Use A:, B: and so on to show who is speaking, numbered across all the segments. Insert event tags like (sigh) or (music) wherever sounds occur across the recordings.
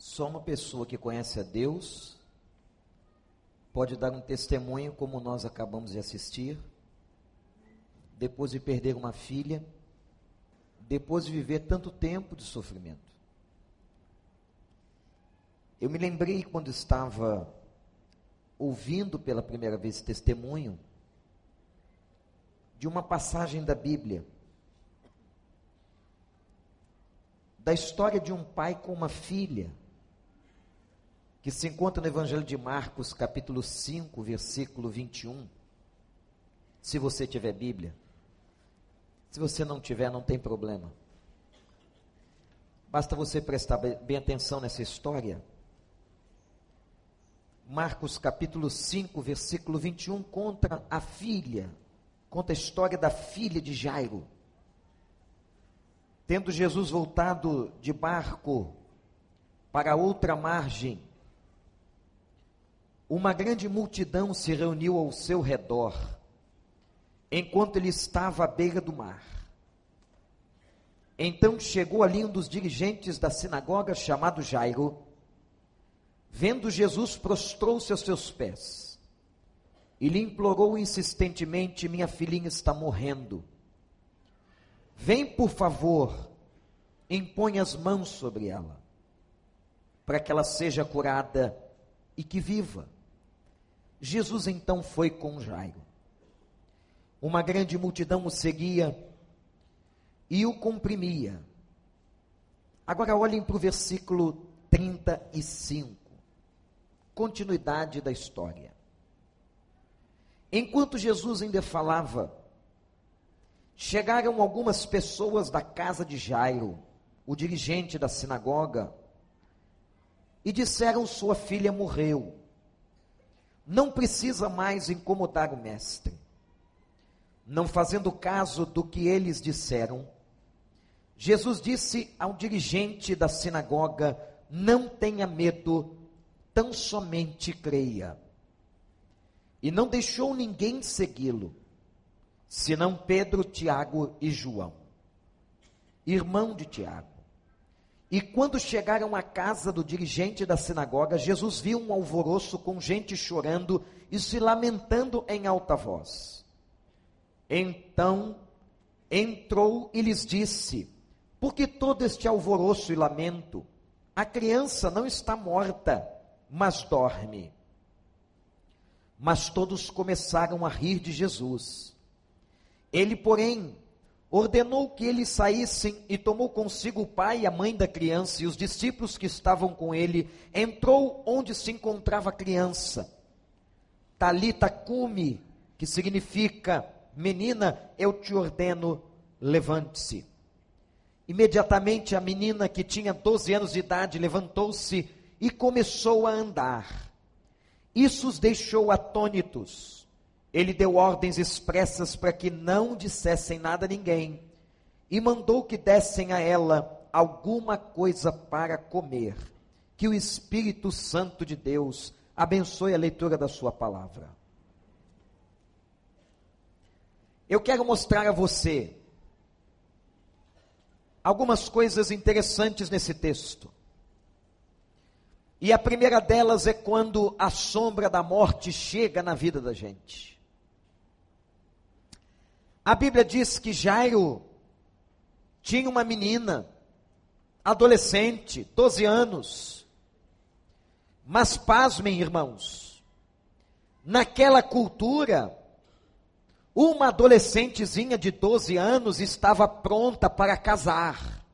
A: Só uma pessoa que conhece a Deus pode dar um testemunho como nós acabamos de assistir, depois de perder uma filha, depois de viver tanto tempo de sofrimento. Eu me lembrei quando estava ouvindo pela primeira vez testemunho de uma passagem da Bíblia, da história de um pai com uma filha, que se encontra no Evangelho de Marcos, capítulo 5, versículo 21. Se você tiver Bíblia. Se você não tiver, não tem problema. Basta você prestar bem atenção nessa história. Marcos capítulo 5, versículo 21, conta a filha, conta a história da filha de Jairo. Tendo Jesus voltado de barco para outra margem, uma grande multidão se reuniu ao seu redor, enquanto ele estava à beira do mar. Então chegou ali um dos dirigentes da sinagoga, chamado Jairo. Vendo Jesus, prostrou-se aos seus pés e lhe implorou insistentemente: Minha filhinha está morrendo. Vem, por favor, impõe as mãos sobre ela, para que ela seja curada e que viva. Jesus então foi com Jairo. Uma grande multidão o seguia e o comprimia. Agora olhem para o versículo 35. Continuidade da história. Enquanto Jesus ainda falava, chegaram algumas pessoas da casa de Jairo, o dirigente da sinagoga, e disseram: Sua filha morreu não precisa mais incomodar o mestre. Não fazendo caso do que eles disseram, Jesus disse ao dirigente da sinagoga: Não tenha medo, tão somente creia. E não deixou ninguém segui-lo, senão Pedro, Tiago e João, irmão de Tiago. E quando chegaram à casa do dirigente da sinagoga, Jesus viu um alvoroço com gente chorando e se lamentando em alta voz. Então entrou e lhes disse: Por que todo este alvoroço e lamento? A criança não está morta, mas dorme. Mas todos começaram a rir de Jesus. Ele, porém, ordenou que eles saíssem e tomou consigo o pai e a mãe da criança e os discípulos que estavam com ele, entrou onde se encontrava a criança. Talita cume, que significa menina, eu te ordeno, levante-se. Imediatamente a menina que tinha 12 anos de idade levantou-se e começou a andar. Isso os deixou atônitos ele deu ordens expressas para que não dissessem nada a ninguém e mandou que dessem a ela alguma coisa para comer. Que o Espírito Santo de Deus abençoe a leitura da Sua palavra. Eu quero mostrar a você algumas coisas interessantes nesse texto. E a primeira delas é quando a sombra da morte chega na vida da gente. A Bíblia diz que Jairo tinha uma menina, adolescente, 12 anos. Mas pasmem, irmãos, naquela cultura, uma adolescentezinha de 12 anos estava pronta para casar.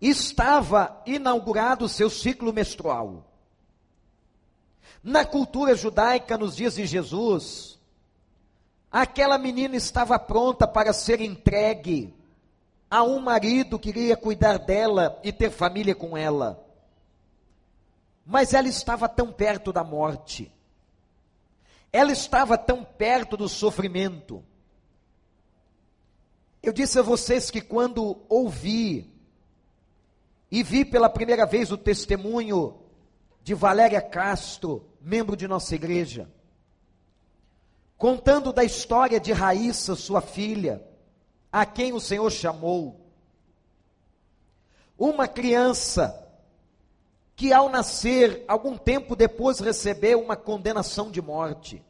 A: Estava inaugurado o seu ciclo menstrual. Na cultura judaica, nos dias de Jesus, Aquela menina estava pronta para ser entregue a um marido que iria cuidar dela e ter família com ela. Mas ela estava tão perto da morte. Ela estava tão perto do sofrimento. Eu disse a vocês que quando ouvi e vi pela primeira vez o testemunho de Valéria Castro, membro de nossa igreja, contando da história de Raíssa, sua filha, a quem o Senhor chamou. uma criança que ao nascer, algum tempo depois recebeu uma condenação de morte.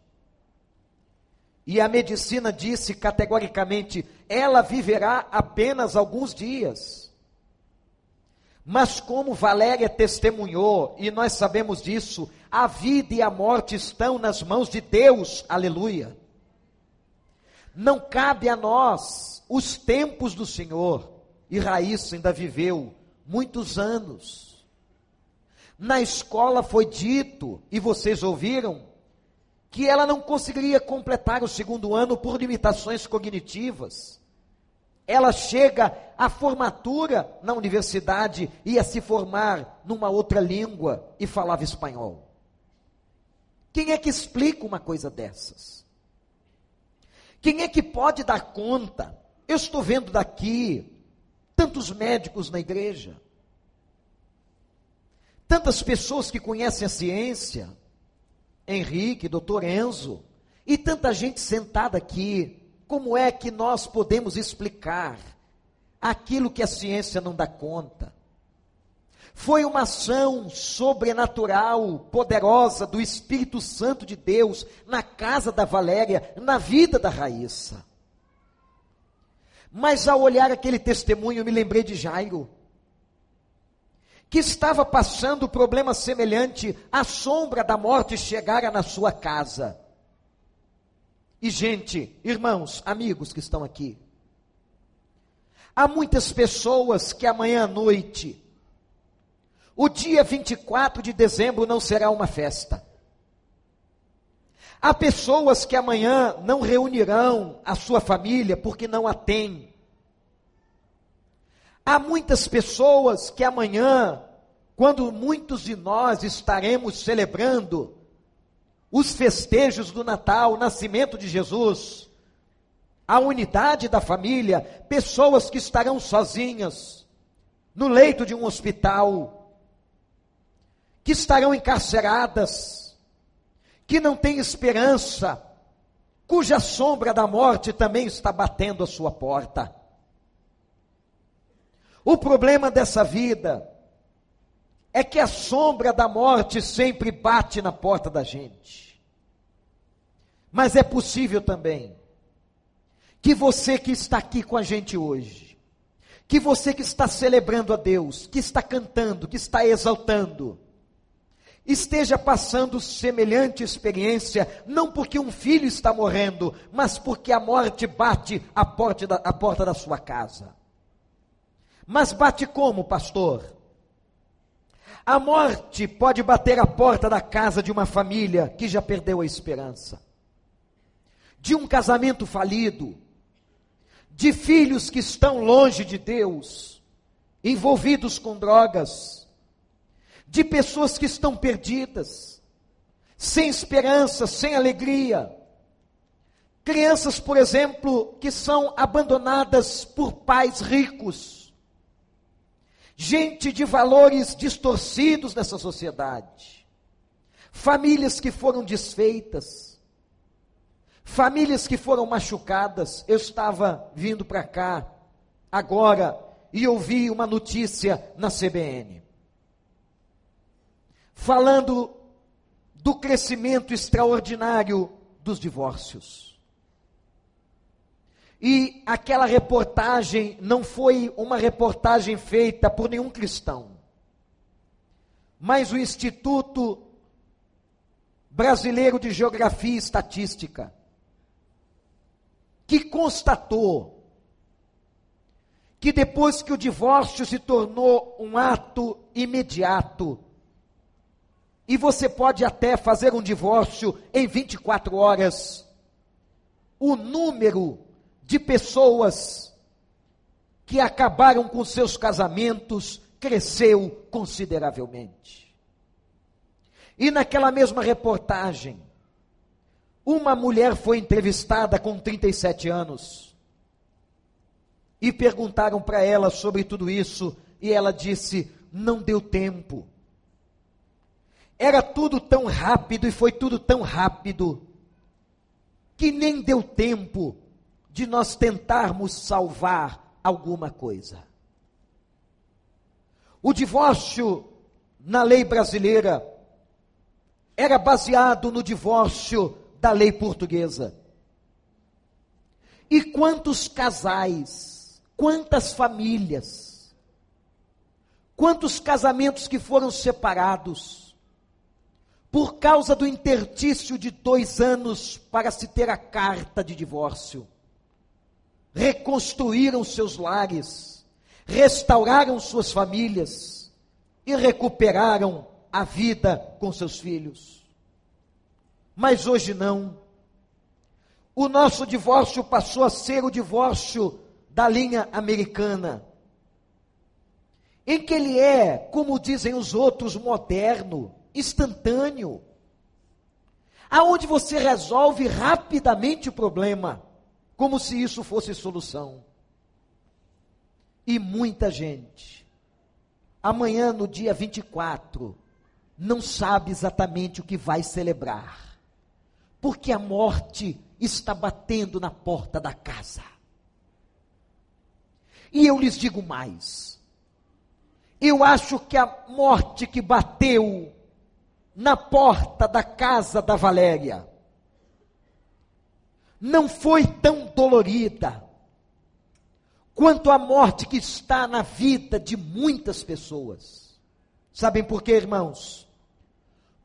A: E a medicina disse categoricamente: ela viverá apenas alguns dias. Mas como Valéria testemunhou, e nós sabemos disso, a vida e a morte estão nas mãos de Deus, aleluia. Não cabe a nós os tempos do Senhor, e Raíssa ainda viveu muitos anos. Na escola foi dito, e vocês ouviram, que ela não conseguiria completar o segundo ano por limitações cognitivas. Ela chega à formatura na universidade, ia se formar numa outra língua e falava espanhol. Quem é que explica uma coisa dessas? Quem é que pode dar conta? Eu estou vendo daqui tantos médicos na igreja, tantas pessoas que conhecem a ciência, Henrique, doutor Enzo, e tanta gente sentada aqui. Como é que nós podemos explicar aquilo que a ciência não dá conta? Foi uma ação sobrenatural, poderosa do Espírito Santo de Deus na casa da Valéria, na vida da Raíssa. Mas ao olhar aquele testemunho, eu me lembrei de Jairo que estava passando problema semelhante, a sombra da morte chegara na sua casa. E, gente, irmãos, amigos que estão aqui, há muitas pessoas que amanhã à noite, o dia 24 de dezembro não será uma festa. Há pessoas que amanhã não reunirão a sua família porque não a têm. Há muitas pessoas que amanhã, quando muitos de nós estaremos celebrando os festejos do Natal, o nascimento de Jesus, a unidade da família, pessoas que estarão sozinhas, no leito de um hospital, que estarão encarceradas, que não têm esperança, cuja sombra da morte também está batendo a sua porta. O problema dessa vida é que a sombra da morte sempre bate na porta da gente. Mas é possível também que você que está aqui com a gente hoje, que você que está celebrando a Deus, que está cantando, que está exaltando, esteja passando semelhante experiência, não porque um filho está morrendo, mas porque a morte bate a porta da, a porta da sua casa. Mas bate como, pastor? A morte pode bater a porta da casa de uma família que já perdeu a esperança, de um casamento falido, de filhos que estão longe de Deus, envolvidos com drogas, de pessoas que estão perdidas, sem esperança, sem alegria. Crianças, por exemplo, que são abandonadas por pais ricos gente de valores distorcidos nessa sociedade, famílias que foram desfeitas, famílias que foram machucadas. Eu estava vindo para cá agora e ouvi uma notícia na CBN falando do crescimento extraordinário dos divórcios. E aquela reportagem não foi uma reportagem feita por nenhum cristão, mas o Instituto Brasileiro de Geografia e Estatística, que constatou que depois que o divórcio se tornou um ato imediato, e você pode até fazer um divórcio em 24 horas, o número de pessoas que acabaram com seus casamentos cresceu consideravelmente. E naquela mesma reportagem, uma mulher foi entrevistada com 37 anos e perguntaram para ela sobre tudo isso e ela disse: não deu tempo. Era tudo tão rápido e foi tudo tão rápido que nem deu tempo de nós tentarmos salvar alguma coisa. O divórcio na lei brasileira era baseado no divórcio da lei portuguesa. E quantos casais, quantas famílias, quantos casamentos que foram separados, por causa do intertício de dois anos para se ter a carta de divórcio, reconstruíram seus lares, restauraram suas famílias e recuperaram a vida com seus filhos. Mas hoje não. O nosso divórcio passou a ser o divórcio da linha americana, em que ele é, como dizem os outros, moderno, instantâneo, aonde você resolve rapidamente o problema, como se isso fosse solução. E muita gente, amanhã no dia 24, não sabe exatamente o que vai celebrar, porque a morte está batendo na porta da casa. E eu lhes digo mais: eu acho que a morte que bateu na porta da casa da Valéria não foi tão dolorida quanto a morte que está na vida de muitas pessoas. Sabem por quê, irmãos?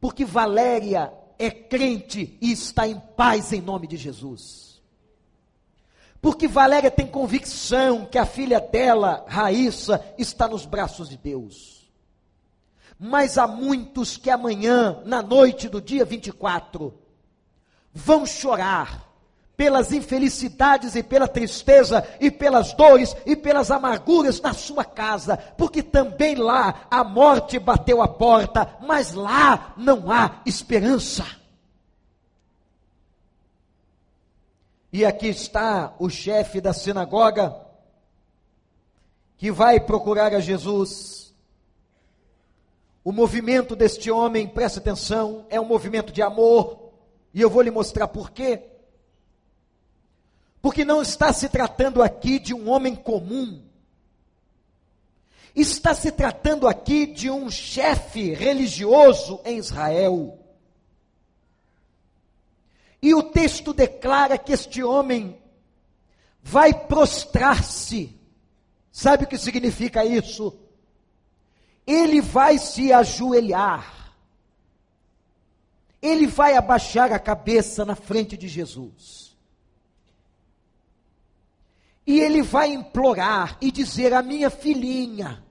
A: porque Valéria é crente e está em paz em nome de Jesus. Porque Valéria tem convicção que a filha dela, Raíssa, está nos braços de Deus. Mas há muitos que amanhã, na noite do dia 24, vão chorar pelas infelicidades e pela tristeza e pelas dores e pelas amarguras na sua casa, porque também lá a morte bateu a porta, mas lá não há esperança. E aqui está o chefe da sinagoga que vai procurar a Jesus. O movimento deste homem, preste atenção, é um movimento de amor, e eu vou lhe mostrar por quê. Porque não está se tratando aqui de um homem comum. Está se tratando aqui de um chefe religioso em Israel. E o texto declara que este homem vai prostrar-se. Sabe o que significa isso? Ele vai se ajoelhar. Ele vai abaixar a cabeça na frente de Jesus. E ele vai implorar e dizer: A minha filhinha,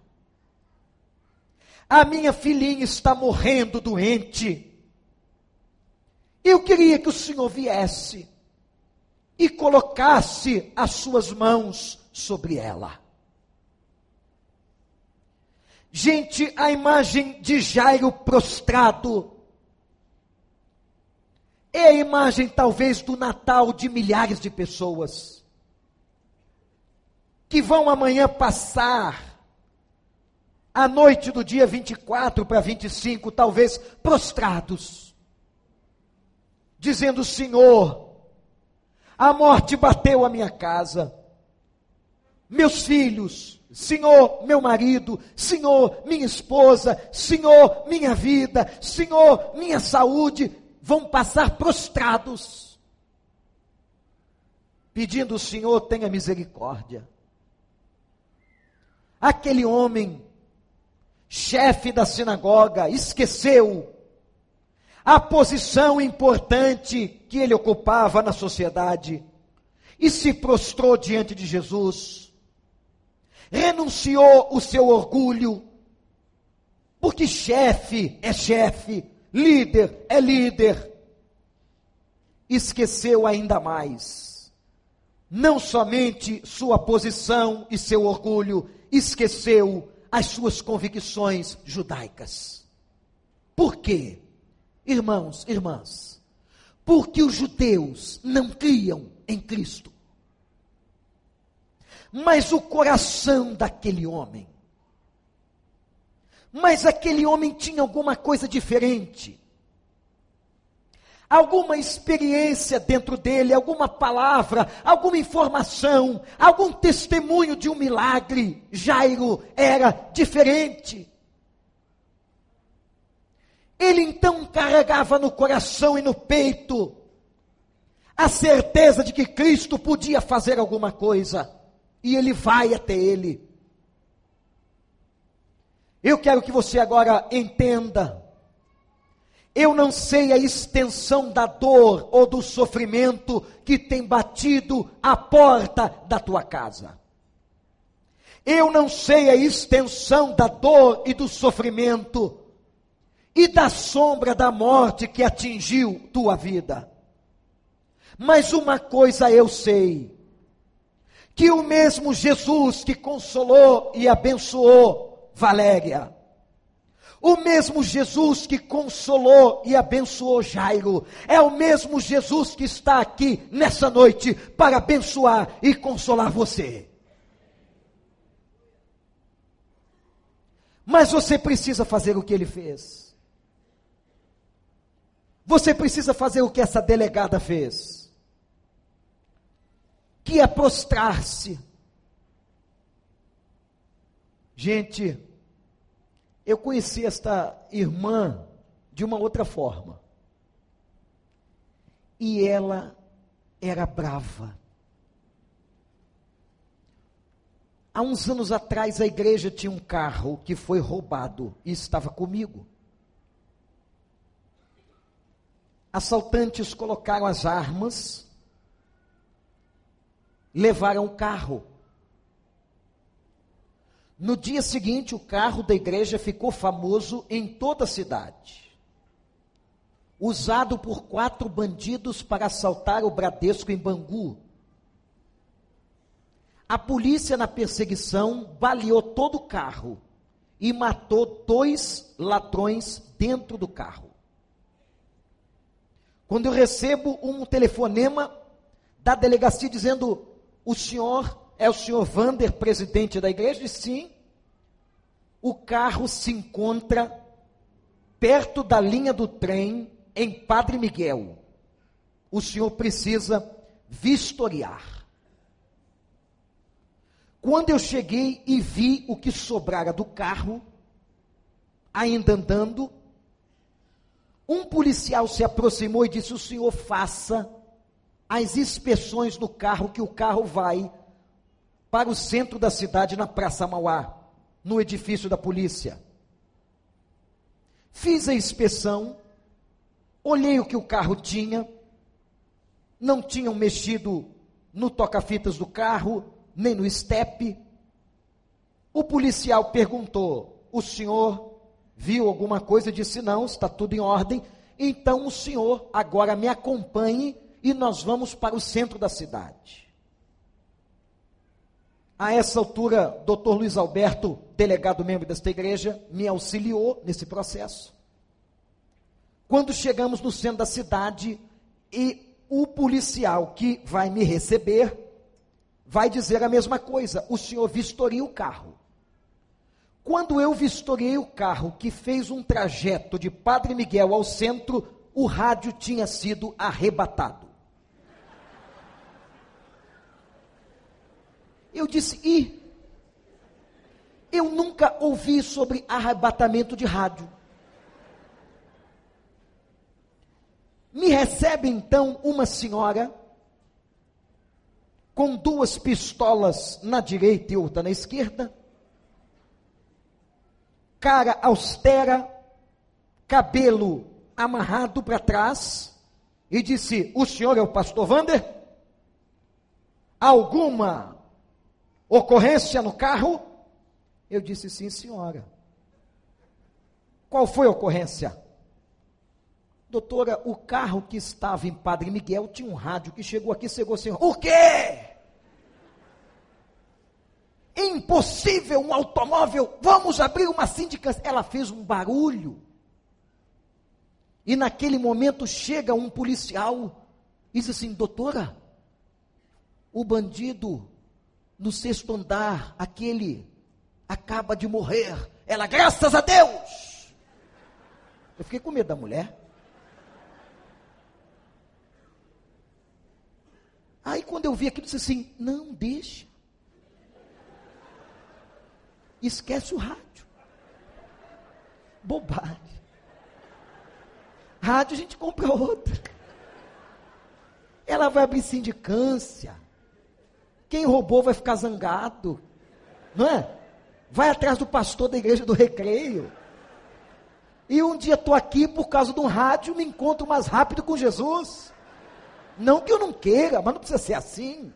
A: a minha filhinha está morrendo doente. Eu queria que o Senhor viesse e colocasse as suas mãos sobre ela. Gente, a imagem de Jairo prostrado é a imagem talvez do Natal de milhares de pessoas que vão amanhã passar. A noite do dia 24 para 25, talvez prostrados, dizendo: Senhor, a morte bateu a minha casa, meus filhos, Senhor, meu marido, Senhor, minha esposa, Senhor, minha vida, Senhor, minha saúde, vão passar prostrados, pedindo: Senhor, tenha misericórdia aquele homem, chefe da sinagoga, esqueceu a posição importante que ele ocupava na sociedade e se prostrou diante de Jesus. Renunciou o seu orgulho, porque chefe é chefe, líder é líder. Esqueceu ainda mais, não somente sua posição e seu orgulho, esqueceu as suas convicções judaicas. Por quê? Irmãos, irmãs, porque os judeus não criam em Cristo. Mas o coração daquele homem, mas aquele homem tinha alguma coisa diferente. Alguma experiência dentro dele, alguma palavra, alguma informação, algum testemunho de um milagre. Jairo era diferente. Ele então carregava no coração e no peito a certeza de que Cristo podia fazer alguma coisa, e ele vai até ele. Eu quero que você agora entenda. Eu não sei a extensão da dor ou do sofrimento que tem batido a porta da tua casa. Eu não sei a extensão da dor e do sofrimento e da sombra da morte que atingiu tua vida. Mas uma coisa eu sei: que o mesmo Jesus que consolou e abençoou Valéria, o mesmo Jesus que consolou e abençoou Jairo, é o mesmo Jesus que está aqui nessa noite para abençoar e consolar você. Mas você precisa fazer o que ele fez. Você precisa fazer o que essa delegada fez, que é prostrar-se. Gente, eu conheci esta irmã de uma outra forma. E ela era brava. Há uns anos atrás, a igreja tinha um carro que foi roubado e estava comigo. assaltantes colocaram as armas, levaram o carro. No dia seguinte, o carro da igreja ficou famoso em toda a cidade. Usado por quatro bandidos para assaltar o Bradesco em Bangu. A polícia, na perseguição, baleou todo o carro e matou dois ladrões dentro do carro. Quando eu recebo um telefonema da delegacia dizendo: o senhor é o senhor Vander, presidente da igreja? E sim, o carro se encontra perto da linha do trem em Padre Miguel. O senhor precisa vistoriar. Quando eu cheguei e vi o que sobrara do carro, ainda andando, um policial se aproximou e disse: O senhor faça as inspeções no carro, que o carro vai para o centro da cidade, na Praça Mauá, no edifício da polícia. Fiz a inspeção, olhei o que o carro tinha, não tinham mexido no toca-fitas do carro, nem no estepe. O policial perguntou: O senhor viu alguma coisa disse: Não, está tudo em ordem. Então o senhor agora me acompanhe e nós vamos para o centro da cidade. A essa altura, doutor Luiz Alberto, delegado membro desta igreja, me auxiliou nesse processo. Quando chegamos no centro da cidade e o policial que vai me receber vai dizer a mesma coisa: o senhor vistoria o carro. Quando eu vistoriei o carro que fez um trajeto de Padre Miguel ao centro, o rádio tinha sido arrebatado. Eu disse, e eu nunca ouvi sobre arrebatamento de rádio. Me recebe então uma senhora com duas pistolas na direita e outra na esquerda cara austera, cabelo amarrado para trás, e disse: O senhor é o pastor Vander? Alguma ocorrência no carro? Eu disse: Sim, senhora. Qual foi a ocorrência? Doutora, o carro que estava em Padre Miguel tinha um rádio que chegou aqui chegou assim: O quê? impossível um automóvel, vamos abrir uma sindicância. Ela fez um barulho. E naquele momento chega um policial e diz assim: Doutora, o bandido no sexto andar, aquele acaba de morrer. Ela, graças a Deus! Eu fiquei com medo da mulher. Aí quando eu vi aquilo, eu disse assim: não deixa. Esquece o rádio. Bobagem. Rádio a gente compra outra. Ela vai abrir sindicância. Quem roubou vai ficar zangado. Não é? Vai atrás do pastor da igreja do recreio. E um dia estou aqui por causa de um rádio, me encontro mais rápido com Jesus. Não que eu não queira, mas não precisa ser assim.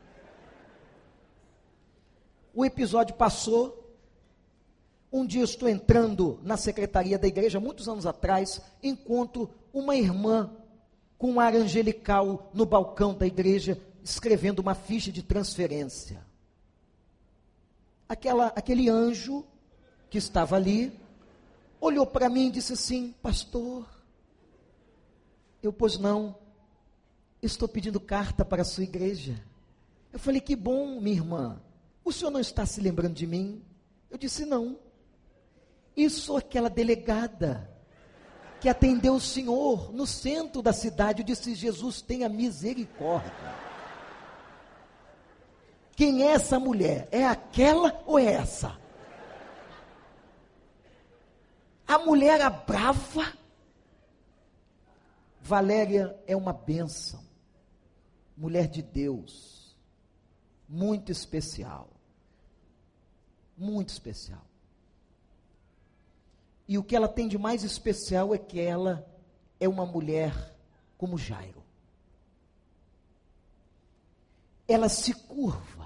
A: O episódio passou. Um dia estou entrando na secretaria da igreja, muitos anos atrás, encontro uma irmã com um ar angelical no balcão da igreja, escrevendo uma ficha de transferência. Aquela, aquele anjo que estava ali olhou para mim e disse assim: Pastor, eu, pois não, estou pedindo carta para a sua igreja. Eu falei: Que bom, minha irmã, o senhor não está se lembrando de mim? Eu disse: Não. Isso aquela delegada que atendeu o senhor no centro da cidade. Eu disse: Jesus, tenha misericórdia. Quem é essa mulher? É aquela ou é essa? A mulher era brava. Valéria é uma bênção. Mulher de Deus. Muito especial. Muito especial. E o que ela tem de mais especial é que ela é uma mulher como Jairo. Ela se curva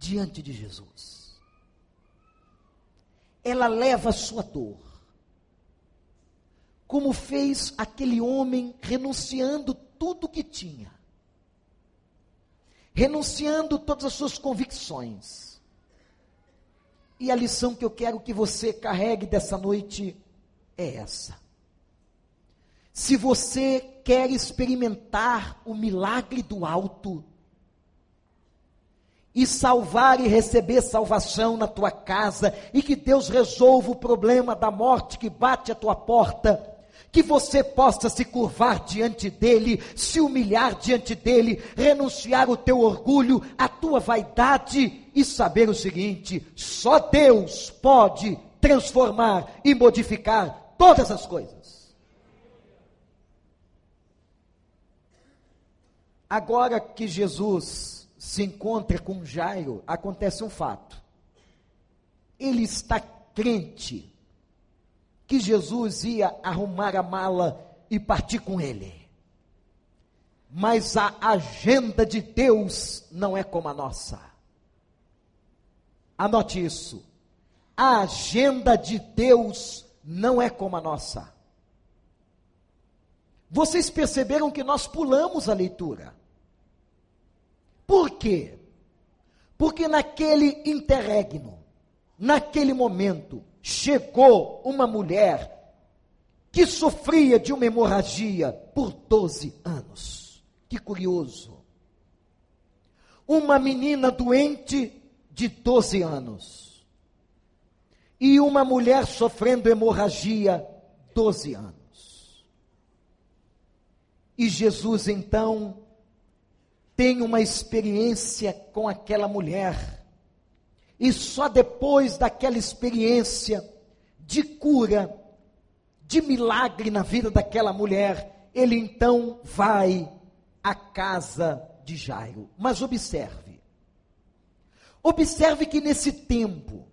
A: diante de Jesus ela leva a sua dor. Como fez aquele homem renunciando tudo que tinha, renunciando todas as suas convicções. E a lição que eu quero que você carregue dessa noite é essa. Se você quer experimentar o milagre do alto, e salvar e receber salvação na tua casa, e que Deus resolva o problema da morte que bate à tua porta, que você possa se curvar diante dele, se humilhar diante dele, renunciar o teu orgulho, a tua vaidade e saber o seguinte: só Deus pode transformar e modificar todas as coisas. Agora que Jesus se encontra com Jairo, acontece um fato. Ele está crente que Jesus ia arrumar a mala e partir com ele. Mas a agenda de Deus não é como a nossa. Anote isso. A agenda de Deus não é como a nossa. Vocês perceberam que nós pulamos a leitura. Por quê? Porque naquele interregno, naquele momento, chegou uma mulher que sofria de uma hemorragia por 12 anos. Que curioso. Uma menina doente de 12 anos. E uma mulher sofrendo hemorragia 12 anos. E Jesus então tem uma experiência com aquela mulher. E só depois daquela experiência de cura, de milagre na vida daquela mulher, ele então vai à casa de Jairo. Mas observe. Observe que nesse tempo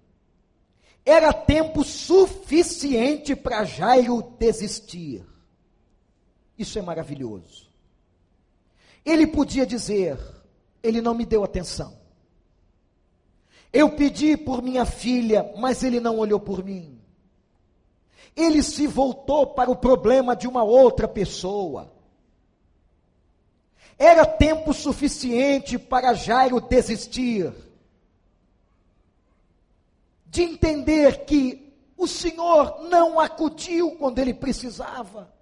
A: era tempo suficiente para Jairo desistir. Isso é maravilhoso. Ele podia dizer: Ele não me deu atenção. Eu pedi por minha filha, mas ele não olhou por mim. Ele se voltou para o problema de uma outra pessoa. Era tempo suficiente para Jairo desistir, de entender que o Senhor não acudiu quando ele precisava.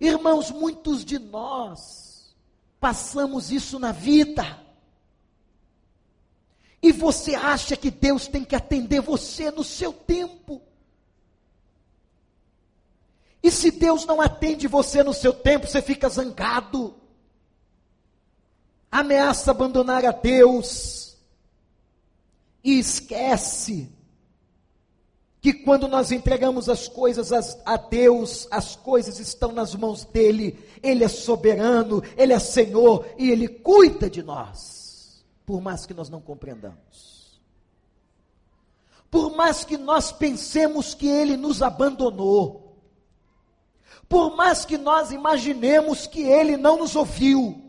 A: Irmãos, muitos de nós passamos isso na vida. E você acha que Deus tem que atender você no seu tempo. E se Deus não atende você no seu tempo, você fica zangado. ameaça abandonar a Deus e esquece que quando nós entregamos as coisas a Deus, as coisas estão nas mãos dele, ele é soberano, ele é Senhor e ele cuida de nós, por mais que nós não compreendamos. Por mais que nós pensemos que ele nos abandonou, por mais que nós imaginemos que ele não nos ouviu,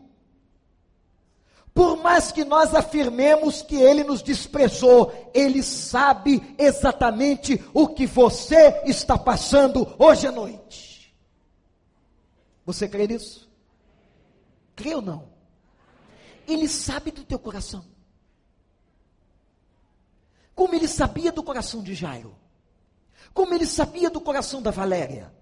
A: por mais que nós afirmemos que ele nos desprezou, ele sabe exatamente o que você está passando hoje à noite. Você crê nisso? Crê ou não? Ele sabe do teu coração. Como ele sabia do coração de Jairo. Como ele sabia do coração da Valéria.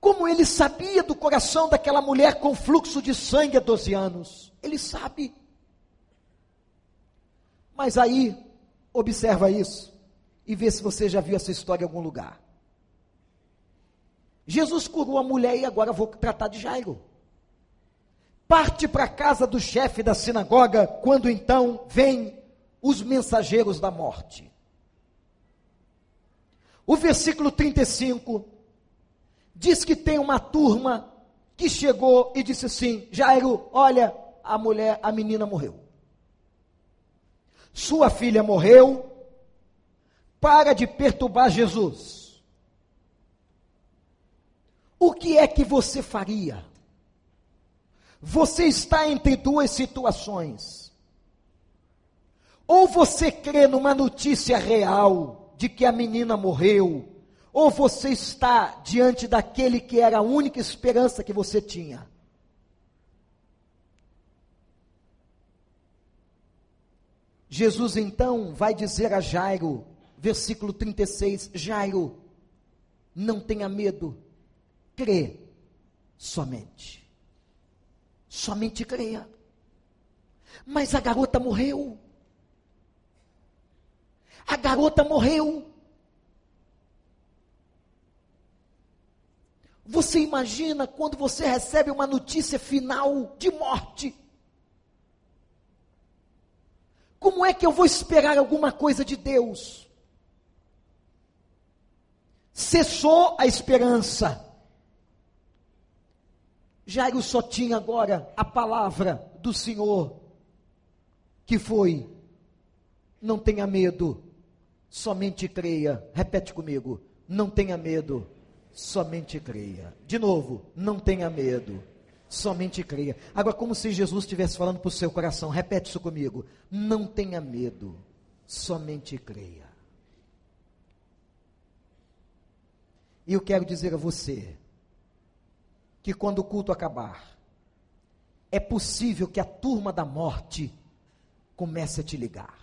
A: Como ele sabia do coração daquela mulher com fluxo de sangue há 12 anos. Ele sabe. Mas aí, observa isso e vê se você já viu essa história em algum lugar. Jesus curou a mulher e agora vou tratar de Jairo. Parte para a casa do chefe da sinagoga, quando então vêm os mensageiros da morte. O versículo 35 diz que tem uma turma que chegou e disse assim: Jairo, olha, a mulher, a menina morreu. Sua filha morreu. Para de perturbar Jesus. O que é que você faria? Você está entre duas situações. Ou você crê numa notícia real de que a menina morreu, ou você está diante daquele que era a única esperança que você tinha? Jesus então vai dizer a Jairo, versículo 36, Jairo, não tenha medo, crê somente. Somente creia. Mas a garota morreu. A garota morreu. Você imagina quando você recebe uma notícia final de morte? Como é que eu vou esperar alguma coisa de Deus? Cessou a esperança. Jairo só tinha agora a palavra do Senhor, que foi: não tenha medo, somente creia. Repete comigo: não tenha medo somente creia. De novo, não tenha medo, somente creia. Agora, como se Jesus estivesse falando para o seu coração, repete isso comigo: não tenha medo, somente creia. E eu quero dizer a você que quando o culto acabar, é possível que a turma da morte comece a te ligar.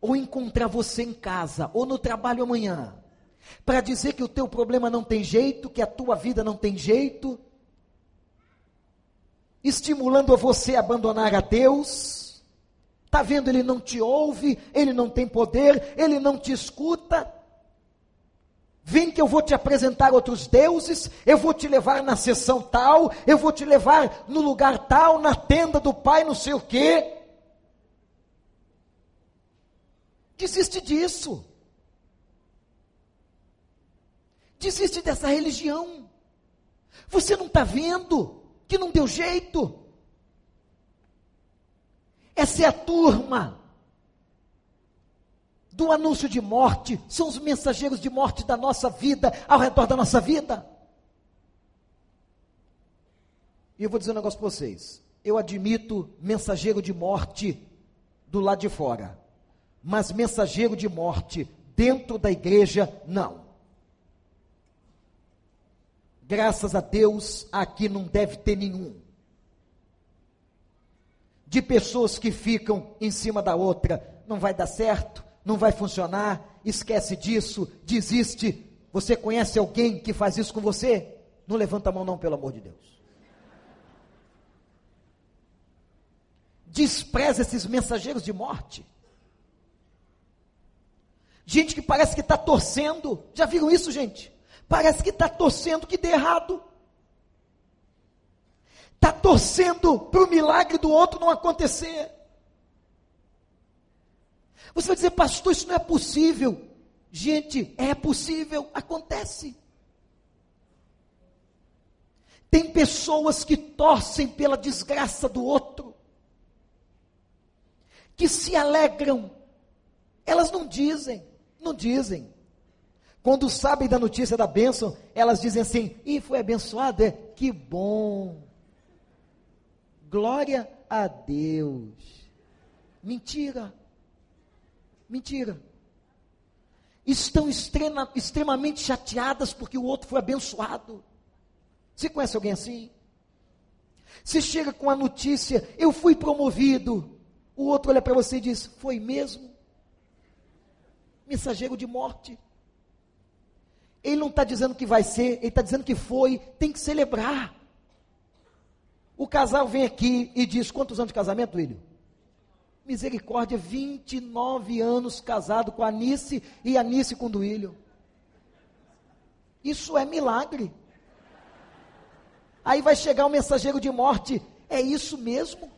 A: Ou encontrar você em casa, ou no trabalho amanhã, para dizer que o teu problema não tem jeito, que a tua vida não tem jeito, estimulando a você a abandonar a Deus. Está vendo? Ele não te ouve, ele não tem poder, ele não te escuta. Vem que eu vou te apresentar outros deuses, eu vou te levar na sessão tal, eu vou te levar no lugar tal, na tenda do pai, não sei o quê. Desiste disso. Desiste dessa religião. Você não está vendo que não deu jeito? Essa é a turma do anúncio de morte, são os mensageiros de morte da nossa vida, ao redor da nossa vida. E eu vou dizer um negócio para vocês. Eu admito mensageiro de morte do lado de fora, mas mensageiro de morte dentro da igreja, não. Graças a Deus, aqui não deve ter nenhum. De pessoas que ficam em cima da outra, não vai dar certo, não vai funcionar, esquece disso, desiste. Você conhece alguém que faz isso com você? Não levanta a mão, não, pelo amor de Deus. Despreza esses mensageiros de morte. Gente que parece que está torcendo. Já viram isso, gente? Parece que está torcendo que dê errado. Está torcendo para o milagre do outro não acontecer. Você vai dizer, pastor, isso não é possível. Gente, é possível, acontece. Tem pessoas que torcem pela desgraça do outro, que se alegram. Elas não dizem, não dizem. Quando sabem da notícia da bênção, elas dizem assim: e foi abençoado? É que bom. Glória a Deus. Mentira. Mentira. Estão extrema, extremamente chateadas porque o outro foi abençoado. Você conhece alguém assim? Você chega com a notícia, eu fui promovido. O outro olha para você e diz: Foi mesmo? Mensageiro de morte. Ele não está dizendo que vai ser, ele está dizendo que foi, tem que celebrar. O casal vem aqui e diz: Quantos anos de casamento, William? Misericórdia, 29 anos casado com a Anice e a Anice com o Duílio. Isso é milagre. Aí vai chegar o um mensageiro de morte. É isso mesmo?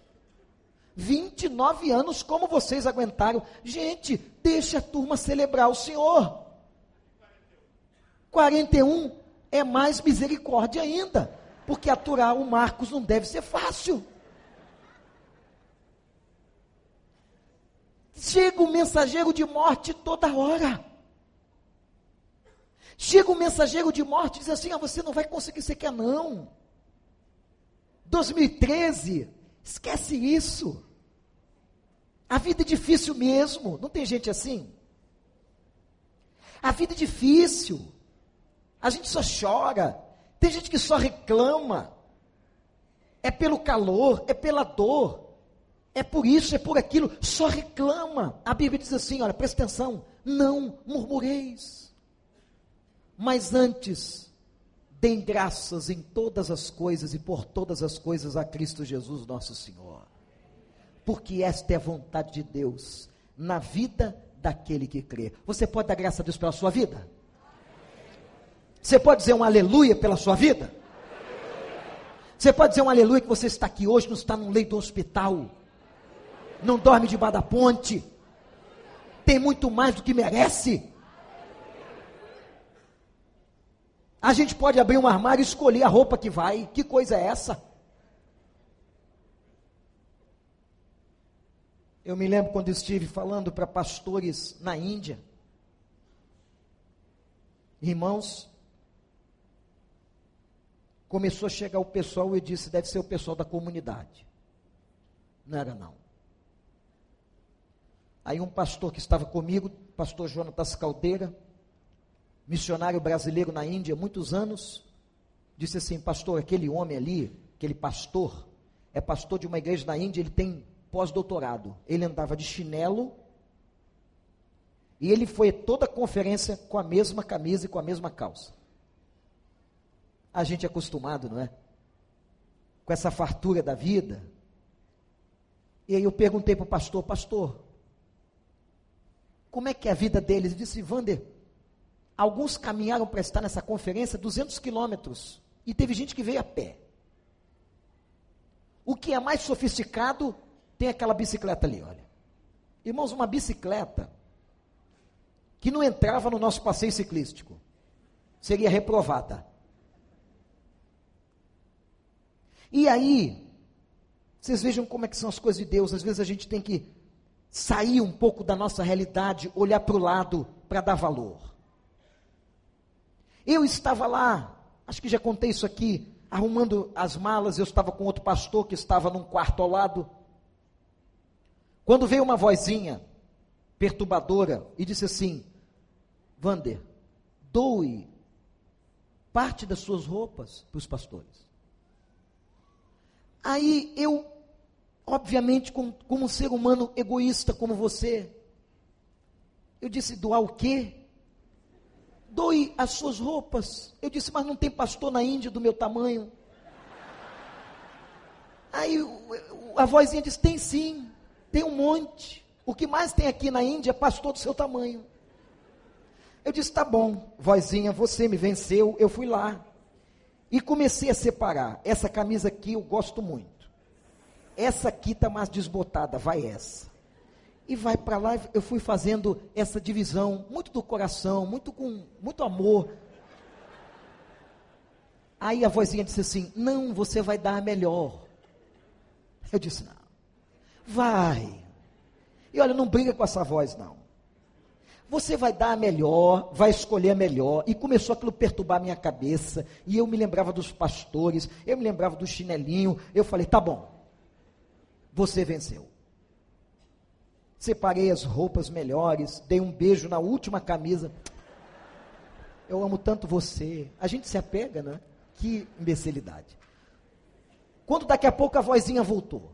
A: 29 anos, como vocês aguentaram? Gente, deixa a turma celebrar o Senhor. 41 é mais misericórdia ainda, porque aturar o Marcos não deve ser fácil. Chega o mensageiro de morte toda hora. Chega o mensageiro de morte e diz assim: ah, você não vai conseguir, você quer não. 2013, esquece isso. A vida é difícil mesmo, não tem gente assim? A vida é difícil, a gente só chora, tem gente que só reclama, é pelo calor, é pela dor, é por isso, é por aquilo, só reclama. A Bíblia diz assim: olha, presta atenção, não murmureis. Mas antes, deem graças em todas as coisas e por todas as coisas a Cristo Jesus, nosso Senhor. Porque esta é a vontade de Deus na vida daquele que crê. Você pode dar graça a Deus pela sua vida? Você pode dizer um aleluia pela sua vida? Você pode dizer um aleluia que você está aqui hoje, não está num leito do hospital não dorme debaixo da ponte, tem muito mais do que merece. A gente pode abrir um armário e escolher a roupa que vai. Que coisa é essa? Eu me lembro quando estive falando para pastores na Índia. Irmãos, começou a chegar o pessoal e eu disse: deve ser o pessoal da comunidade. Não era, não. Aí um pastor que estava comigo, pastor Jonatas Caldeira, missionário brasileiro na Índia, muitos anos, disse assim: Pastor, aquele homem ali, aquele pastor, é pastor de uma igreja na Índia, ele tem pós-doutorado. Ele andava de chinelo e ele foi toda a conferência com a mesma camisa e com a mesma calça. A gente é acostumado, não é? Com essa fartura da vida. E aí eu perguntei para o pastor: Pastor, como é que é a vida deles? Ele disse, Vander, alguns caminharam para estar nessa conferência 200 quilômetros. E teve gente que veio a pé. O que é mais sofisticado tem aquela bicicleta ali, olha. Irmãos, uma bicicleta que não entrava no nosso passeio ciclístico seria reprovada. E aí, vocês vejam como é que são as coisas de Deus. Às vezes a gente tem que sair um pouco da nossa realidade, olhar para o lado para dar valor. Eu estava lá, acho que já contei isso aqui, arrumando as malas, eu estava com outro pastor que estava num quarto ao lado. Quando veio uma vozinha perturbadora e disse assim: Vander, doe parte das suas roupas para os pastores. Aí eu Obviamente, como, como um ser humano egoísta como você, eu disse: doar o quê? Doe as suas roupas. Eu disse: mas não tem pastor na Índia do meu tamanho. Aí a vozinha disse: tem sim, tem um monte. O que mais tem aqui na Índia é pastor do seu tamanho. Eu disse: tá bom, vozinha, você me venceu. Eu fui lá. E comecei a separar. Essa camisa aqui eu gosto muito. Essa aqui está mais desbotada, vai essa. E vai para lá, eu fui fazendo essa divisão, muito do coração, muito com muito amor. Aí a vozinha disse assim: Não, você vai dar a melhor. Eu disse: Não, vai. E olha, não briga com essa voz, não. Você vai dar a melhor, vai escolher a melhor. E começou aquilo a perturbar a minha cabeça. E eu me lembrava dos pastores, eu me lembrava do chinelinho. Eu falei: Tá bom, você venceu. Separei as roupas melhores, dei um beijo na última camisa. Eu amo tanto você. A gente se apega, né? Que imbecilidade. Quando daqui a pouco a vozinha voltou.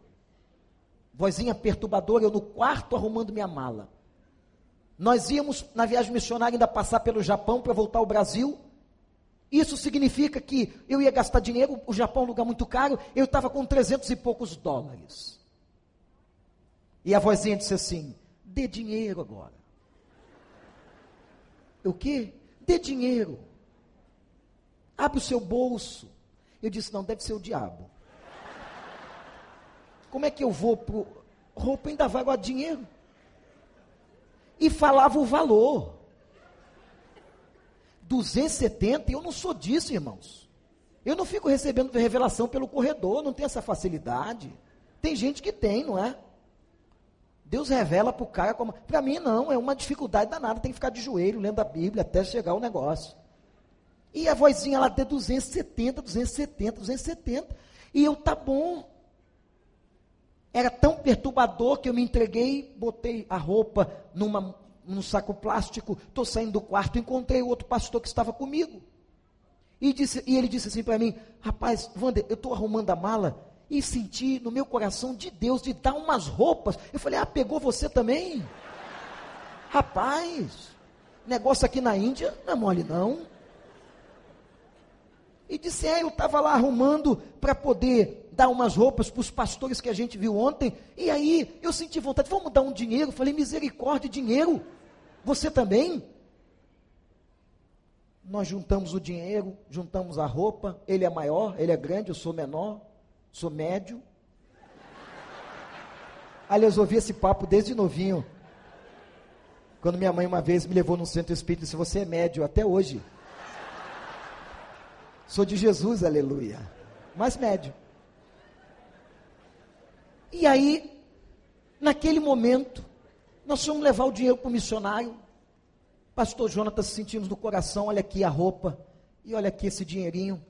A: Vozinha perturbadora, eu no quarto arrumando minha mala. Nós íamos na viagem missionária ainda passar pelo Japão para voltar ao Brasil. Isso significa que eu ia gastar dinheiro, o Japão é um lugar muito caro, eu estava com trezentos e poucos dólares. E a vozinha disse assim: dê dinheiro agora. O quê? Dê dinheiro. Abre o seu bolso. Eu disse: não, deve ser o diabo. Como é que eu vou pro roupa ainda vai guardar dinheiro? E falava o valor. 270, eu não sou disso, irmãos. Eu não fico recebendo revelação pelo corredor, não tenho essa facilidade. Tem gente que tem, não é? Deus revela para o cara como. Para mim, não, é uma dificuldade danada, tem que ficar de joelho lendo a Bíblia até chegar o negócio. E a vozinha lá de 270, 270, 270. E eu, tá bom. Era tão perturbador que eu me entreguei, botei a roupa numa, num saco plástico, estou saindo do quarto, encontrei o outro pastor que estava comigo. E, disse, e ele disse assim para mim: Rapaz, Wander, eu estou arrumando a mala e senti no meu coração de Deus de dar umas roupas. Eu falei: Ah, pegou você também? Rapaz, negócio aqui na Índia não é mole não. E disse: É, eu estava lá arrumando para poder dar umas roupas para os pastores que a gente viu ontem. E aí eu senti vontade, vamos dar um dinheiro. Falei: Misericórdia, dinheiro. Você também? Nós juntamos o dinheiro, juntamos a roupa. Ele é maior, ele é grande, eu sou menor, sou médio. Aliás, ouvi esse papo desde novinho. Quando minha mãe uma vez me levou no centro espírita disse: Você é médio até hoje. Sou de Jesus, aleluia. Mas médio. E aí, naquele momento, nós fomos levar o dinheiro para o missionário. Pastor Jonatas sentimos no coração, olha aqui a roupa, e olha aqui esse dinheirinho.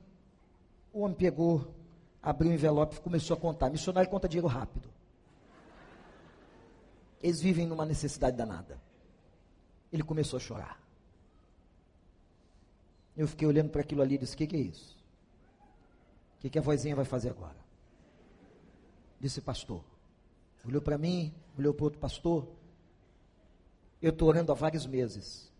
A: O homem pegou, abriu o envelope e começou a contar. Missionário conta dinheiro rápido. Eles vivem numa necessidade danada. Ele começou a chorar. Eu fiquei olhando para aquilo ali e disse: O que, que é isso? O que, que a vozinha vai fazer agora? Disse pastor. Olhou para mim, olhou para outro pastor. Eu estou orando há vários meses.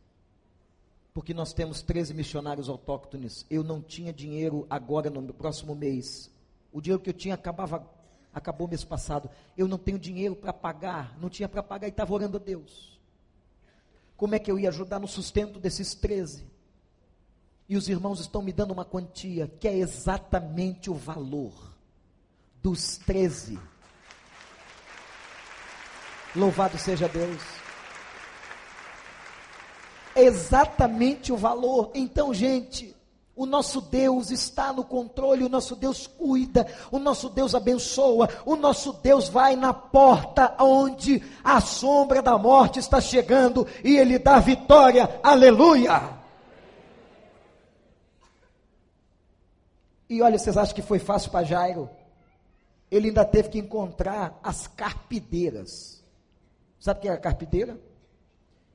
A: Porque nós temos 13 missionários autóctones. Eu não tinha dinheiro agora no próximo mês. O dinheiro que eu tinha acabava, acabou mês passado. Eu não tenho dinheiro para pagar. Não tinha para pagar e estava orando a Deus. Como é que eu ia ajudar no sustento desses 13? E os irmãos estão me dando uma quantia que é exatamente o valor dos 13. Louvado seja Deus. É exatamente o valor. Então, gente, o nosso Deus está no controle, o nosso Deus cuida, o nosso Deus abençoa, o nosso Deus vai na porta onde a sombra da morte está chegando e ele dá vitória. Aleluia! E olha, vocês acham que foi fácil para Jairo? Ele ainda teve que encontrar as carpideiras. Sabe o que é a carpideira?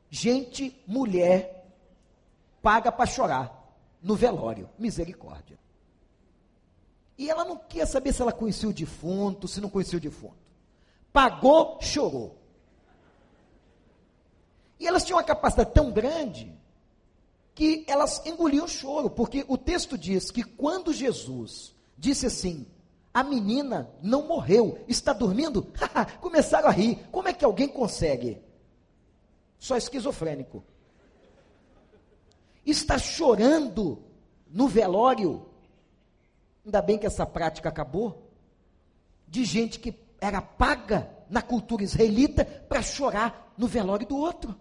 A: Gente, mulher, paga para chorar no velório. Misericórdia. E ela não quer saber se ela conhecia o defunto, se não conhecia o defunto. Pagou, chorou. E elas tinham uma capacidade tão grande que elas engoliam choro, porque o texto diz que quando Jesus disse assim: a menina não morreu, está dormindo, (laughs) começaram a rir. Como é que alguém consegue? Só esquizofrênico. Está chorando no velório. Ainda bem que essa prática acabou. De gente que era paga na cultura israelita para chorar no velório do outro.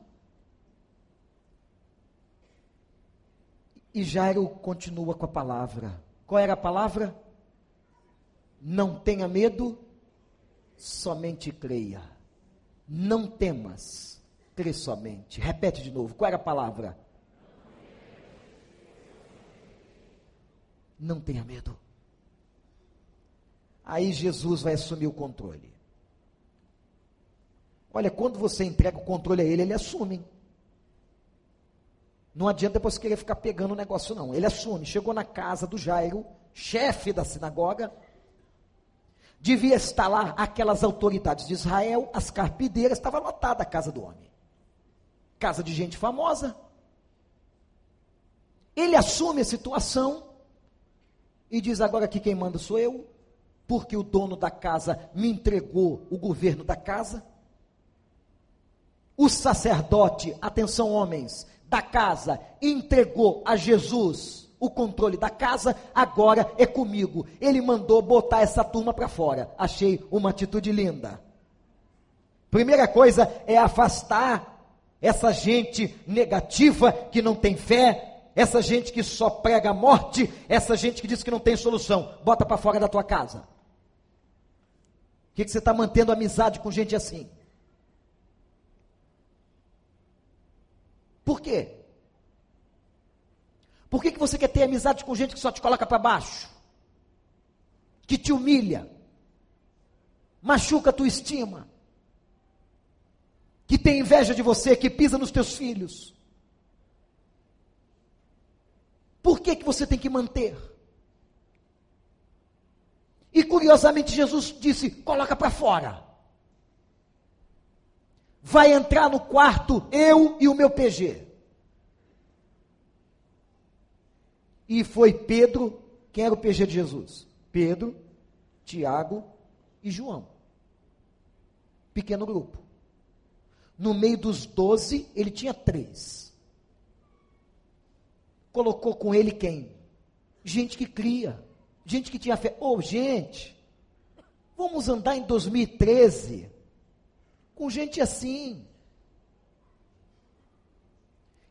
A: E Jairo continua com a palavra. Qual era a palavra? Não tenha medo, somente creia. Não temas, crê somente. Repete de novo. Qual era a palavra? Não tenha medo. Aí Jesus vai assumir o controle. Olha, quando você entrega o controle a ele, ele assume. Não adianta depois querer ficar pegando o negócio, não. Ele assume. Chegou na casa do Jairo, chefe da sinagoga. Devia estar lá aquelas autoridades de Israel, as carpideiras, estava lotada a casa do homem. Casa de gente famosa. Ele assume a situação e diz: agora que quem manda sou eu, porque o dono da casa me entregou o governo da casa. O sacerdote, atenção homens, da casa entregou a Jesus o controle da casa, agora é comigo. Ele mandou botar essa turma para fora. Achei uma atitude linda. Primeira coisa é afastar essa gente negativa que não tem fé, essa gente que só prega a morte, essa gente que diz que não tem solução. Bota para fora da tua casa. Por que, que você está mantendo amizade com gente assim? Por quê? Por que, que você quer ter amizade com gente que só te coloca para baixo? Que te humilha, machuca a tua estima, que tem inveja de você, que pisa nos teus filhos. Por que, que você tem que manter? E curiosamente Jesus disse: coloca para fora vai entrar no quarto eu e o meu PG. E foi Pedro, quem era o PG de Jesus? Pedro, Tiago e João. Pequeno grupo. No meio dos doze, ele tinha três. Colocou com ele quem? Gente que cria, gente que tinha fé. Ô, oh, gente, vamos andar em 2013 com gente assim.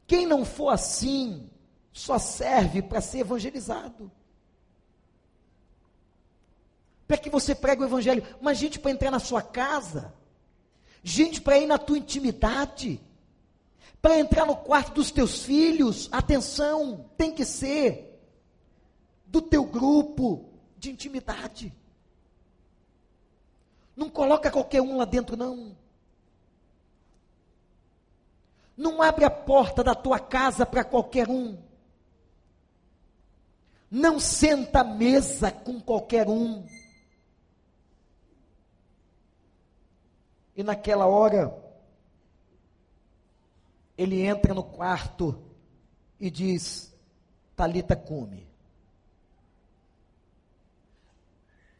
A: Quem não for assim, só serve para ser evangelizado. Para que você pregue o evangelho. Mas gente para entrar na sua casa, gente para ir na tua intimidade, para entrar no quarto dos teus filhos, atenção, tem que ser do teu grupo de intimidade. Não coloca qualquer um lá dentro, não. Não abre a porta da tua casa para qualquer um. Não senta à mesa com qualquer um. E naquela hora, ele entra no quarto e diz: Talita come.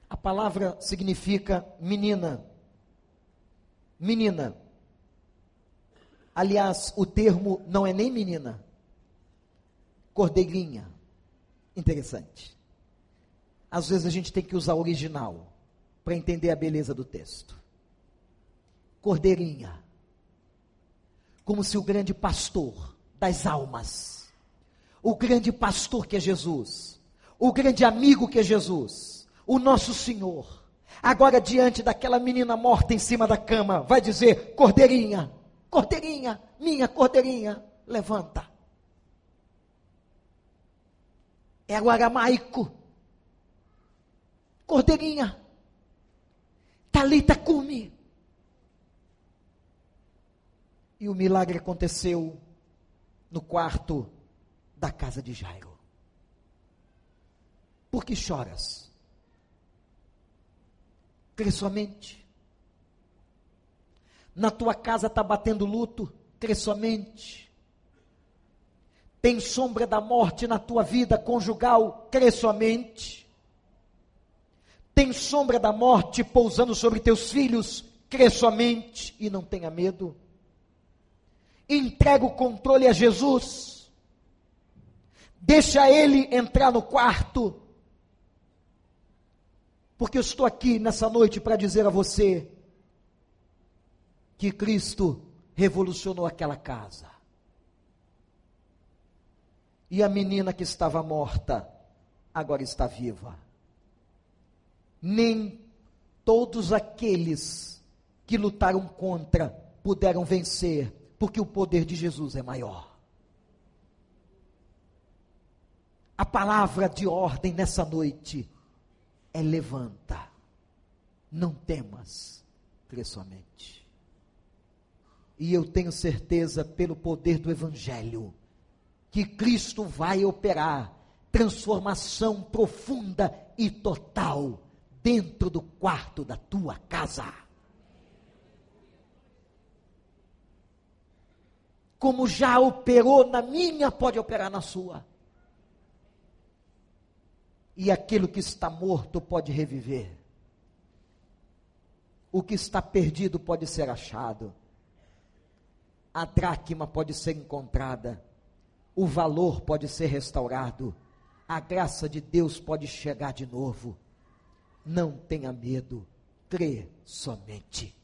A: A palavra significa menina. Menina. Aliás, o termo não é nem menina, cordeirinha. Interessante. Às vezes a gente tem que usar o original para entender a beleza do texto. Cordeirinha. Como se o grande pastor das almas, o grande pastor que é Jesus, o grande amigo que é Jesus, o nosso Senhor, agora diante daquela menina morta em cima da cama, vai dizer: Cordeirinha, Cordeirinha, minha cordeirinha, levanta. É o aramaico. Cordeirinha, Talita cume. E o milagre aconteceu no quarto da casa de Jairo. Por que choras? Crê somente na tua casa está batendo luto, crê somente. Tem sombra da morte na tua vida conjugal, crê somente. Tem sombra da morte pousando sobre teus filhos, crê somente e não tenha medo. Entrega o controle a Jesus. Deixa ele entrar no quarto. porque eu estou aqui nessa noite para dizer a você que Cristo revolucionou aquela casa. E a menina que estava morta agora está viva. Nem todos aqueles que lutaram contra puderam vencer, porque o poder de Jesus é maior. A palavra de ordem nessa noite é levanta, não temas, crê somente. E eu tenho certeza, pelo poder do Evangelho, que Cristo vai operar transformação profunda e total dentro do quarto da tua casa. Como já operou na minha, pode operar na sua e aquilo que está morto pode reviver. O que está perdido pode ser achado. A dracma pode ser encontrada. O valor pode ser restaurado. A graça de Deus pode chegar de novo. Não tenha medo. Crê somente.